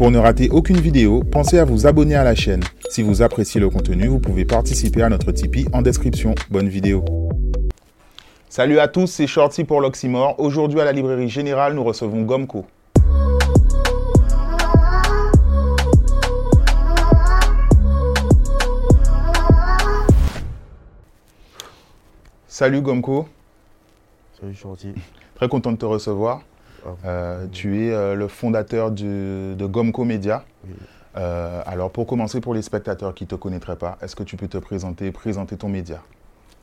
Pour ne rater aucune vidéo, pensez à vous abonner à la chaîne. Si vous appréciez le contenu, vous pouvez participer à notre Tipeee en description. Bonne vidéo. Salut à tous, c'est Shorty pour l'Oxymore. Aujourd'hui à la librairie générale, nous recevons Gomco. Salut Gomco. Salut Shorty. Très content de te recevoir. Euh, tu es euh, le fondateur du- de Gomco Media. Euh, alors pour commencer, pour les spectateurs qui ne te connaîtraient pas, est-ce que tu peux te présenter, présenter ton média?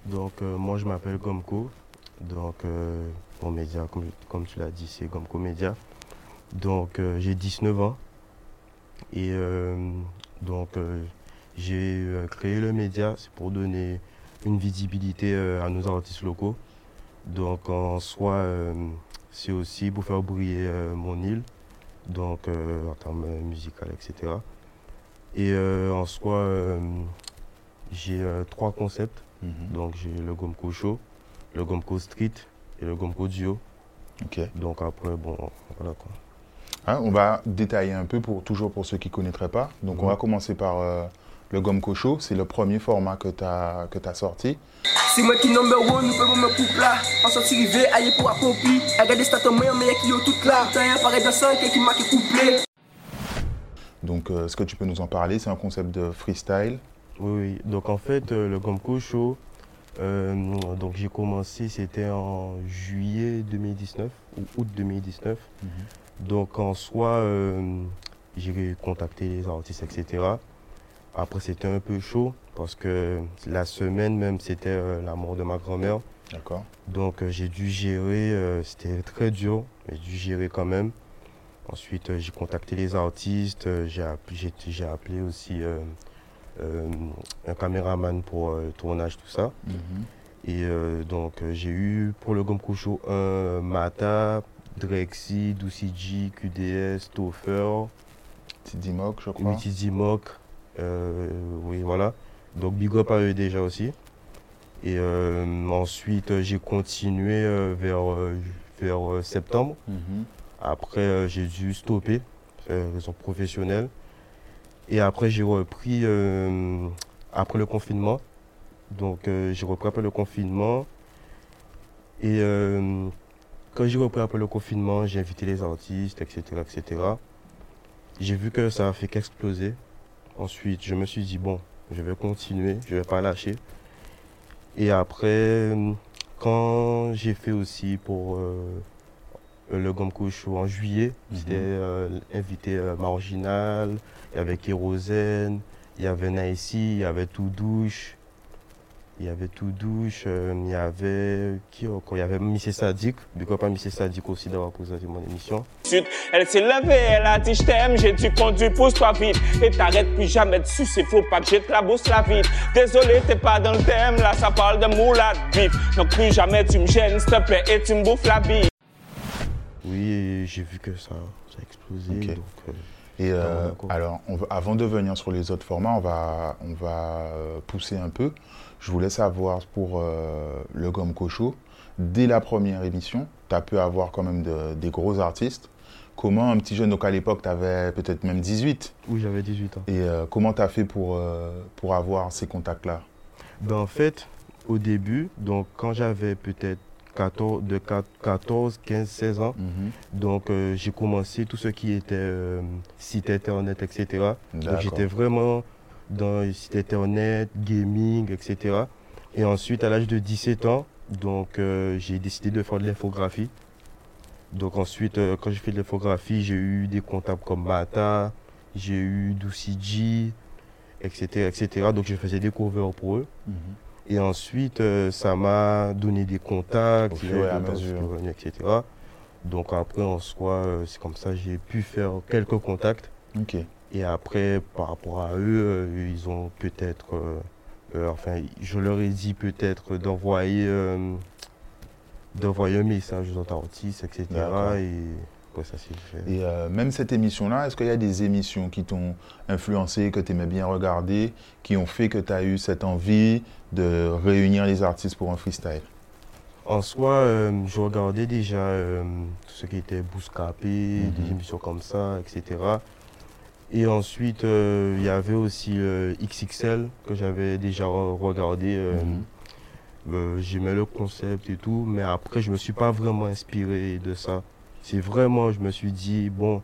Donc euh, moi je m'appelle Gomco. Donc euh, mon média, comme, comme tu l'as dit, c'est Gomco Media. Donc j'ai 19 ans. Et donc j'ai créé le média, c'est pour donner une visibilité à nos artistes locaux. Donc en soi, c'est aussi pour faire briller euh, mon île, donc euh, en termes euh, musical, etc. Et en soi, j'ai trois concepts. Donc j'ai le Gomco Show, le Gomco Street et le Gomco Duo. Donc après, bon, voilà quoi. Hein, on va détailler un peu, pour, toujours pour ceux qui ne connaîtraient pas. Donc on Mhm. va commencer par euh, le Gomco Show. C'est le premier format que tu as, que as sorti. C'est moi qui number one, nous pouvons me couple là. En sortie rivé, aïe pour accompli. Regardez stats moi, mais qui yo tout là. T'as un pareil de 5 qui m'a qui couplé. Donc euh, est-ce que tu peux nous en parler? C'est un concept de freestyle. Oui, oui. Donc en fait, euh, le Gomco Show, euh, donc j'ai commencé, c'était en juillet 2019 ou août 2019. Donc en soi, euh, j'ai contacté les artistes, etc. Après, c'était un peu chaud parce que la semaine même, c'était euh, la mort de ma grand-mère. D'accord Donc euh, j'ai dû gérer, euh, c'était très dur, mais j'ai dû gérer quand même. Ensuite, j'ai contacté les artistes, j'ai app- j'ai j'ai appelé aussi un caméraman pour le tournage, tout ça. Mhm. Et donc j'ai eu pour le Gomco Show un Mata, Drexy, Douciji, QDS, Toffer, Tidi Mock, je crois. Euh, oui voilà. Donc big up à eux déjà aussi. Et euh, ensuite euh, j'ai continué euh, vers, euh, vers euh, septembre. Mhm. Après euh, j'ai dû stopper, euh, raison professionnelle. Et après j'ai repris euh, après le confinement. Donc euh, j'ai repris après le confinement. Et euh, quand j'ai repris après le confinement, j'ai invité les artistes, etc. etc. J'ai vu que ça a fait qu'exploser. Ensuite, je me suis dit, bon, je vais continuer, je vais pas lâcher. Et après, quand j'ai fait aussi pour euh, le Gomco Show en juillet, Mhm. c'était euh, invité euh, Marginal, il y avait Kérosène, il y avait Naïsi, il y avait Tout Douche, il y avait Tout Douche, euh, il y avait qui encore? Il y avait Missy Sadik, pourquoi pas Missy Sadik aussi d'avoir présenté mon émission. Elle s'est levée, elle a dit je t'aime, j'ai dû conduire, pousse-toi vite. Et t'arrêtes plus jamais dessus, c'est faut pas que je te la bosse la vite. Désolé, t'es pas dans le thème, là ça parle de moulade bif. Donc plus jamais tu me gênes, s'il te plaît, et tu me bouffes la bille. Oui, j'ai vu que ça, ça a explosé. Donc, euh, Et euh, alors, on va- avant de venir sur les autres formats, on va, on va pousser un peu. Je voulais savoir pour euh, le Gomco Show, dès la première émission, tu as pu avoir quand même de- des gros artistes. Comment un petit jeune, donc à l'époque, tu avais peut-être même 18, oui, j'avais 18 ans. et euh, comment tu as fait pour, euh, pour avoir ces contacts-là? Ben, en fait, au début, donc quand j'avais peut-être 14, de 4 14, 15, 16 ans, Mhm. donc euh, j'ai commencé tout ce qui était euh, site internet, etc. Donc j'étais vraiment dans les sites internet, gaming, etc. Et ensuite, à l'âge de 17 ans, donc euh, j'ai décidé de faire de l'infographie. Donc ensuite, euh, quand j'ai fait de l'infographie, j'ai eu des contacts comme Mata, j'ai eu Douciji, etc., etc. Donc je faisais des covers pour eux. Mhm. Et ensuite, euh, ça m'a donné des contacts, à mesure. venaient, etc. Donc après, en soi, c'est comme ça j'ai pu faire quelques contacts. Ok. Et après, par rapport à eux, euh, ils ont peut-être, euh, euh, enfin, je leur ai dit peut-être d'envoyer, d'envoyer un message aux autres artistes, etc. Et après, ça s'est fait. Et euh, même cette émission-là, est-ce qu'il y a des émissions qui t'ont influencé, que tu aimais bien regarder, qui ont fait que tu as eu cette envie de réunir les artistes pour un freestyle? En soi, euh, je regardais déjà euh, tout ce qui était Bouscapé, Mhm. des émissions comme ça, etc. Et ensuite, euh, il y avait aussi euh, XXL que j'avais déjà re- regardé. euh, Mhm. euh, J'aimais le concept et tout, mais après, je me suis pas vraiment inspiré de ça. C'est vraiment, je me suis dit, bon,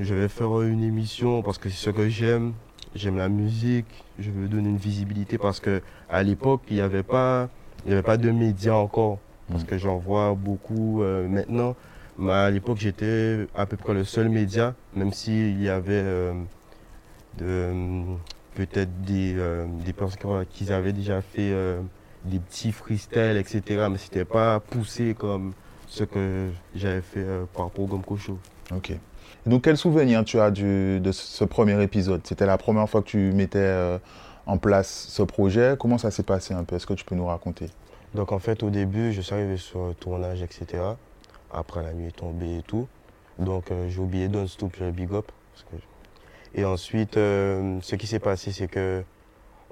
je vais faire une émission parce que c'est ce que j'aime. J'aime la musique, je veux donner une visibilité parce que à l'époque, il n'y avait pas, il y avait pas de médias encore. Parce Mhm. que j'en vois beaucoup euh, maintenant. Mais à l'époque, j'étais à peu près le seul média, même s'il y avait euh, de- peut-être des, euh, des personnes qui avaient déjà fait euh, des petits freestyles, etc. Mais c'était pas poussé comme ce que j'avais fait euh, par rapport au Gomco Show. Ok. Donc, quel souvenir tu as du, de ce premier épisode? C'était la première fois que tu mettais euh, en place ce projet. Comment ça s'est passé un peu? Est-ce que tu peux nous raconter? Donc en fait, au début, je suis arrivé sur le tournage, etc. Après, la nuit est tombée et tout. Donc euh, j'ai oublié Don't Stop, j'ai Big Up. parce que- Et ensuite, euh, ce qui s'est passé, c'est que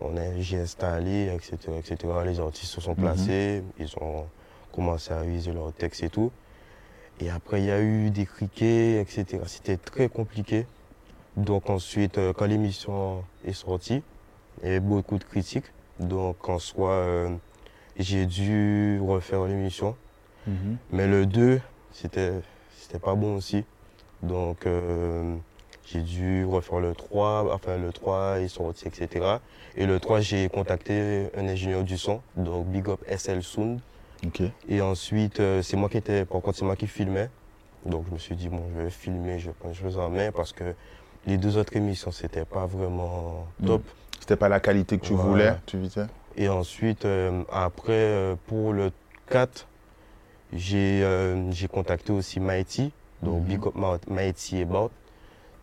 on a- j'ai installé, etc., etc. Les artistes se sont Mhm. placés, ils ont commencé à réviser leurs textes et tout. Et après, il y a eu des criquets, etc. C'était très compliqué. Donc ensuite, euh, quand l'émission est sortie, il y avait beaucoup de critiques. Donc en soi, euh, j'ai dû refaire l'émission. Mais le 2, c'était pas bon aussi. Donc euh, j'ai dû refaire le 3, enfin le 3 est sorti, etc. Et le 3, j'ai contacté un ingénieur du son, donc Big Up SL Sound. Et ensuite, euh, c'est moi qui étais, par contre, c'est moi qui filmais. Donc je me suis dit, bon, je vais filmer, je vais prendre les choses en main parce que les deux autres émissions, c'était pas vraiment top. C'était pas la qualité que tu voulais, tu visais Et ensuite, euh, après, euh, pour le 4, j'ai euh, j'ai contacté aussi Mighty, donc Mhm. Big Up Mighty About.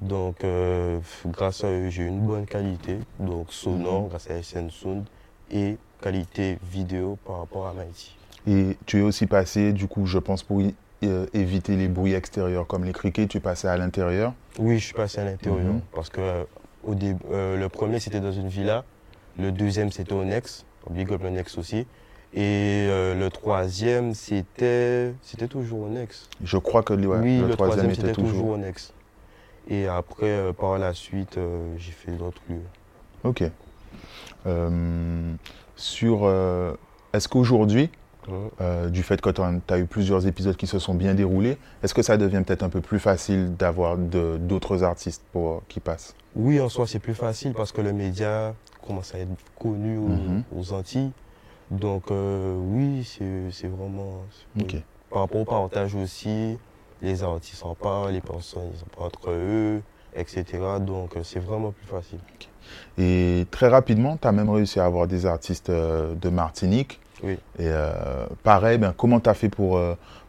Donc, euh, grâce à eux, j'ai une bonne qualité, donc sonore, Mhm. grâce à SN Sound, et qualité vidéo par rapport à Mighty. Et tu es aussi passé, du coup, je pense, pour y- euh, éviter les bruits extérieurs comme les criquets, tu passais à l'intérieur? Oui, je suis passé à l'intérieur Mhm. parce que au début, le premier c'était dans une villa, le deuxième c'était au Nex, Big Up le Nex aussi, et euh, le troisième c'était c'était toujours au Nex. Je crois que ouais, oui, le, le, troisième, c'était était toujours... toujours. au Nex. Et après, euh, par la suite, euh, j'ai fait d'autres lieux. Ok. Euh, sur. Est-ce qu'aujourd'hui, euh, du fait que tu as eu plusieurs épisodes qui se sont bien déroulés, est-ce que ça devient peut-être un peu plus facile d'avoir d'autres artistes pour, qui passent? Oui, en soi, c'est plus facile parce que le média commence à être connu aux, Mhm. aux Antilles. Donc, euh, oui, c'est vraiment. Par rapport au partage aussi, les artistes en parlent, les personnes ils en parlent entre eux, etc. Donc, euh, c'est vraiment plus facile. Et très rapidement, tu as même réussi à avoir des artistes euh, de Martinique. Oui. Et euh, pareil, ben, comment tu as fait pour,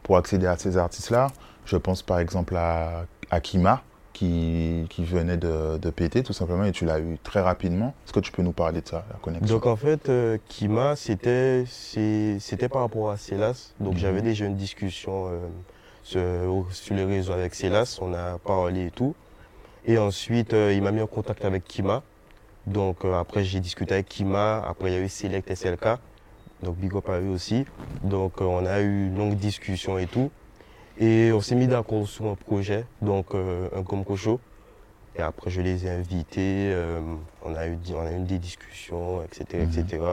pour accéder à ces artistes-là? Je pense par exemple à, à Kima, qui, qui venait de, de péter tout simplement, et tu l'as eu très rapidement. Est-ce que tu peux nous parler de ça, la connexion Donc, en fait, euh, Kima, c'était c'est- c'était par rapport à Célas. Donc, Mhm. j'avais déjà une discussion euh, sur, sur les réseaux avec Célas. On a parlé et tout. Et ensuite, euh, il m'a mis en contact avec Kima. Donc, euh, après, j'ai discuté avec Kima. Après, il y a eu Select SLK. Donc, Big Up a eu aussi. Donc, euh, on a eu une longue discussion et tout. Et on s'est mis d'accord sur un projet, donc euh, un Comco Show. Et après, je les ai invités. euh, on, a eu, on a eu des discussions, etc. Mhm. etc.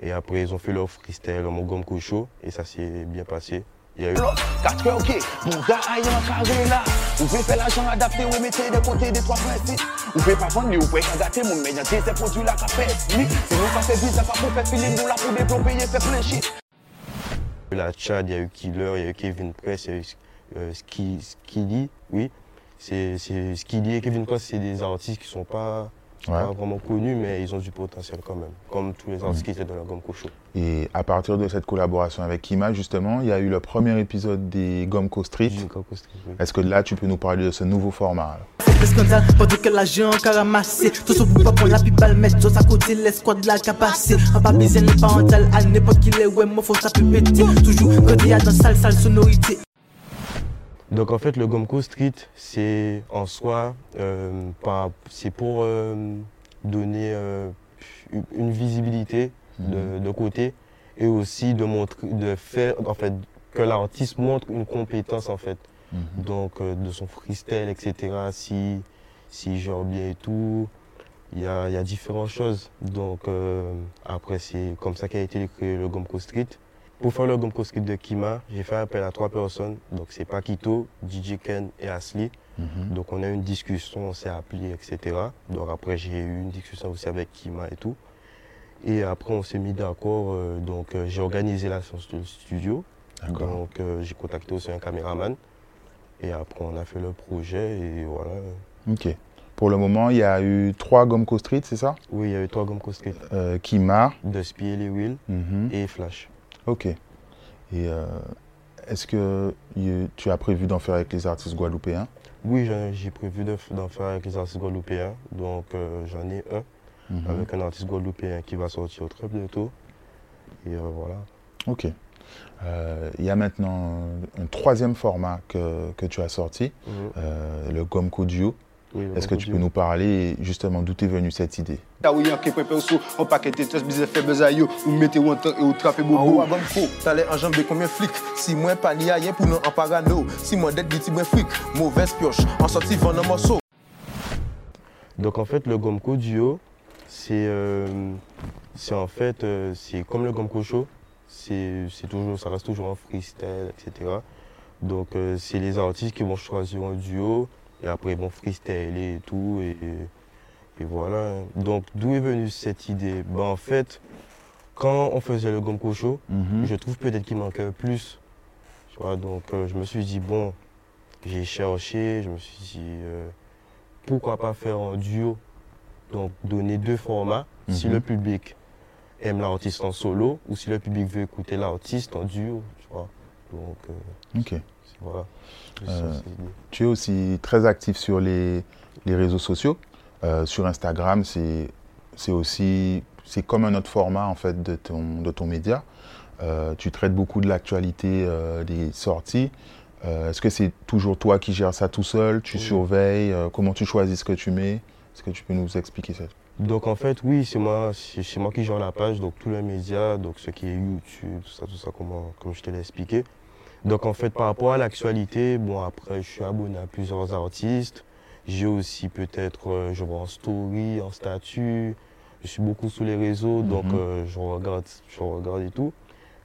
Et après, ils ont fait leur freestyle, mon Gomco Show. Et ça s'est bien passé. Il y a eu... 4 heures, ok. Mon gars, aïe, en carré là. Vous pouvez faire l'argent adapté, ou mettez de côté des trois principes. Vous pouvez pas vendre, vous pouvez pas gâter, mon média, c'est ces produits là, qu'a fait. Oui, c'est nous qui fait vite, pas pour faire filer, nous là pour développer et faire plein de shit. La Tchad, il y a eu Killer, il y a eu Kevin Press, il y a eu euh, Ski- Skilly, oui. C'est c'est- Skilly et Kevin Press, c'est des artistes qui sont pas, Ouais. pas vraiment connus, mais ils ont du potentiel quand même, comme tous les artistes qui étaient dans la Gomco Show. Et à partir de cette collaboration avec Kima, justement, il y a eu le premier épisode des Gomco Street. Du Gomco Street, oui. Est-ce que là, tu peux nous parler de ce nouveau format alors? Le scandale pendant que l'argent qu'a ramassé Tout ce pas pour la pipe balle mettre Tous à côté l'escouade de la capacité. En bas baiser les parentales À n'importe qui les ouais moi faut ça peut péter Toujours quand il y a dans sale sale sonorité. Donc en fait, le Gomco Street, c'est en soi, euh, c'est pour euh, donner euh, une- une visibilité de, de côté et aussi de montrer, de faire, en fait, que l'artiste montre une compétence en fait. Mhm. Donc euh, de son freestyle, etc. Si s'il gère bien et tout. Il y a, y a différentes choses. Donc euh, après, c'est comme ça qu'a été créé le Gomco Street. Pour faire le Gomco Street de Kima, j'ai fait appel à trois personnes. Donc c'est Paquito, DJ Ken et Asli. Mhm. Donc on a eu une discussion, on s'est appelé, etc. Donc après j'ai eu une discussion aussi avec Kima et tout. Et après on s'est mis d'accord. euh, donc j'ai organisé la séance de studio. D'accord. Donc j'ai contacté aussi un caméraman. Et après on a fait le projet et voilà. Ok. Pour le moment, il y a eu trois Gomco Street, c'est ça? Oui, il y avait trois Gomco Street. euh, Kima. Les Wheels Mhm. et Flash. Ok. Et euh, est-ce que tu as prévu d'en faire avec les artistes guadeloupéens? Oui, j'ai prévu d'en faire avec les artistes guadeloupéens. Donc euh, j'en ai un Mhm. avec un artiste guadeloupéen qui va sortir très bientôt. Et euh, voilà. Ok. Euh, Il y a maintenant un troisième format que, que tu as sorti, Mhm. euh, le Gomco Duo. Oui, Est-ce que tu peux nous parler justement d'où est venue cette idée? Si parano, si mauvaise pioche, morceau. Donc en fait, le Gomco Duo, c'est euh, c'est en fait, euh, c'est comme le Gomco Show, c'est toujours, ça reste toujours en freestyle, etc. Donc euh, c'est les artistes qui vont choisir un duo et après ils vont freestyler et tout et, et voilà. Donc d'où est venue cette idée? Ben, En fait, quand on faisait le Gomco Show, Mhm. je trouve peut-être qu'il manquait plus. Tu vois, donc euh, je me suis dit, bon, j'ai cherché, je me suis dit, euh, pourquoi pas faire un duo? Donc donner deux formats, si Mhm. le public aime l'artiste en solo ou si le public veut écouter l'artiste en duo. Tu vois. Donc euh, Ok. voilà. Euh. Tu es aussi très actif sur les, les réseaux sociaux. Euh, sur Instagram, c'est c'est aussi c'est comme un autre format en fait de ton, de ton média. Tu traites beaucoup de l'actualité des sorties. Est-ce que c'est toujours toi qui gères ça tout seul? Tu Oui. surveilles? Comment tu choisis ce que tu mets? Est-ce que tu peux nous expliquer ça? Donc en fait, oui, c'est moi, c'est moi qui gère la page, donc tous les médias, donc ce qui est YouTube, tout ça, tout ça, comment, comme je te l'ai expliqué. Donc en fait, par rapport à l'actualité, bon après, je suis abonné à plusieurs artistes. J'ai aussi peut-être, euh, je vois en story, en statut. Je suis beaucoup sur les réseaux, donc Mhm. euh, je regarde, je regarde et tout.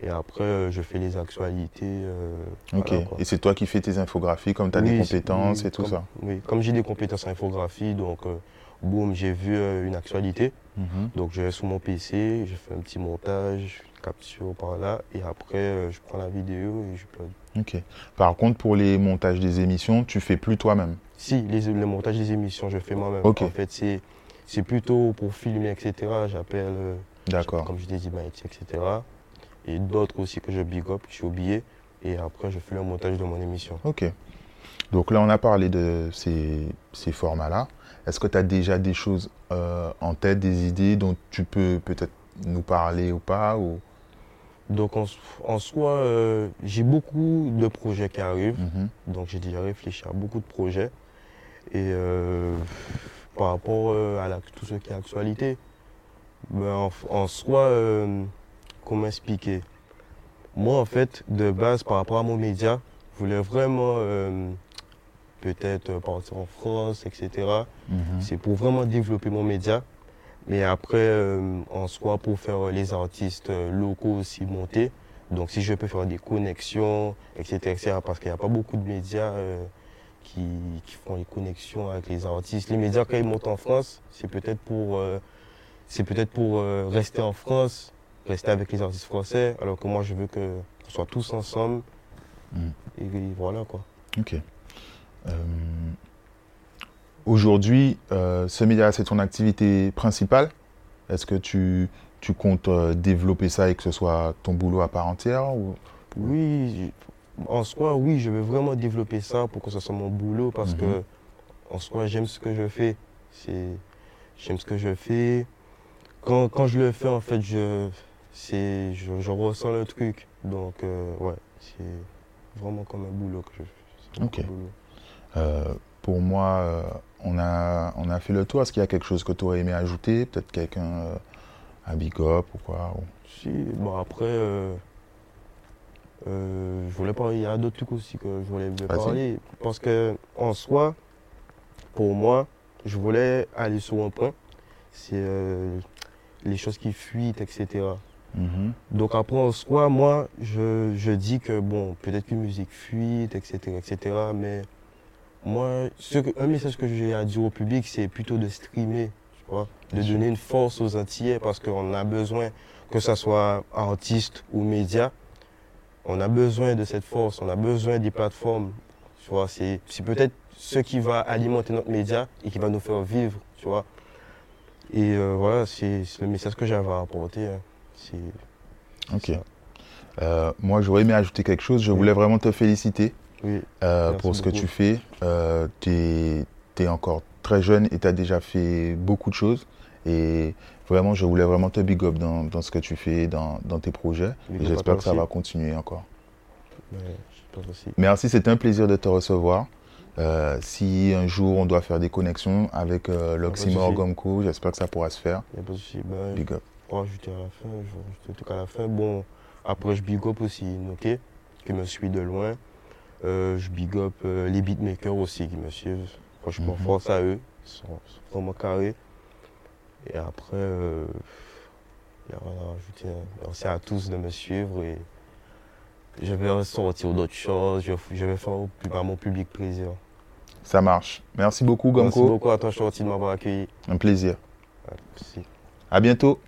Et après, euh, je fais les actualités. euh, Ok. voilà, et c'est toi qui fais tes infographies, comme tu as Oui, des compétences oui, et tout comme- ça Oui, comme j'ai des compétences en infographie, donc euh, boum, j'ai vu euh, une actualité. Mhm. Donc je vais sur mon PC, je fais un petit montage, capture par là, et après euh, je prends la vidéo et je upload. Ok. Par contre, pour les montages des émissions, tu fais plus toi-même? Si, les, le montage des émissions, je fais moi-même. Ok. En fait, c'est, c'est plutôt pour filmer, etc. J'appelle, euh, D'accord. comme je t'ai dit, Maïti, etc. Et d'autres aussi que je big up, que j'ai oublié. Et après, je fais le montage de mon émission. Ok. Donc là, on a parlé de ces, ces formats-là. Est-ce que tu as déjà des choses euh, en tête, des idées dont tu peux peut-être nous parler ou pas ou... Donc en, en soi, euh, j'ai beaucoup de projets qui arrivent. Mhm. Donc j'ai déjà réfléchi à beaucoup de projets. Et euh, par rapport à la- tout ce qui est actualité, ben, en, en soi, comment expliquer? Moi, en fait, de base, par rapport à mon média, voulais vraiment euh, peut-être partir en France, etc. Mhm. C'est pour vraiment développer mon média. Mais après, euh, en soi, pour faire les artistes euh, locaux aussi monter. Donc, si je peux faire des connexions, etc., etc., parce qu'il n'y a pas beaucoup de médias euh, qui, qui font les connexions avec les artistes. Les médias, quand ils montent en France, c'est peut-être pour, euh, c'est peut-être pour rester en France, rester avec les artistes français, alors que moi, je veux qu'on soit tous ensemble. Mm. Et, voilà, quoi. Ok. Euh, Aujourd'hui, euh, ce média, c'est ton activité principale. Est-ce que tu, tu comptes euh, développer ça et que ce soit ton boulot à part entière ou... Oui, en soi, oui, je veux vraiment développer ça pour que ce soit mon boulot parce Mhm. que, en soi, j'aime ce que je fais. J'aime ce que je fais. Quand, quand je le fais, en fait, je, c'est, je, je ressens le truc. Donc, ouais, c'est vraiment comme un boulot que je fais. Ok. Euh, pour moi, euh, on, a, on a fait le tour. Est-ce qu'il y a quelque chose que tu aurais aimé ajouter? Peut-être quelqu'un euh, à Big Up ou quoi ou- Si, bon, après, euh, euh, je voulais parler, il y a d'autres trucs aussi que je voulais parler. Parce que, en soi, pour moi, je voulais aller sur un point, c'est euh, les choses qui fuitent, etc. Mhm. Donc après, en soi, moi, je, je dis que, bon, peut-être qu'une musique fuite, etc., etc., mais moi, ce que- un message que j'ai à dire au public, c'est plutôt de streamer, tu vois, de donner une force aux Antillais, parce qu'on a besoin, que ce soit artiste ou média, on a besoin de cette force, on a besoin des plateformes, tu vois, c'est c'est peut-être ce qui va alimenter notre média et qui va nous faire vivre, tu vois. Et euh, voilà, c'est c'est le message que j'avais à apporter. hein. Ok. Euh, moi, j'aurais aimé ajouter quelque chose. Je voulais vraiment te féliciter Oui, euh, pour ce que tu fais. tu es, encore très jeune et tu as déjà fait beaucoup de choses. Et vraiment, je voulais vraiment te big up dans, dans ce que tu fais, dans, dans tes projets. Big Et j'espère que ça aussi. va continuer encore. aussi. Merci, c'était un plaisir de te recevoir. Euh, si un jour on doit faire des connexions avec euh, l'Oxymore. Gomco, j'espère que ça pourra se faire. Il n'y a pas de souci. Big up. Pour ajouter à la fin, je vais rajouter un truc à la fin. Bon, après, je big up aussi Noké, qui me suit de loin. Euh, je big up euh, les beatmakers aussi qui me suivent. Franchement, Mhm. force à eux. Ils sont, sont vraiment carrés. Et après, euh, il n'y a rajouter. hein. Merci à tous de me suivre et je vais sortir d'autres choses. Je, je vais faire au- à mon public plaisir. Ça marche. Merci beaucoup, Merci Gomco. beaucoup à toi, Shorty, de m'avoir accueilli. Un plaisir. Merci. À bientôt.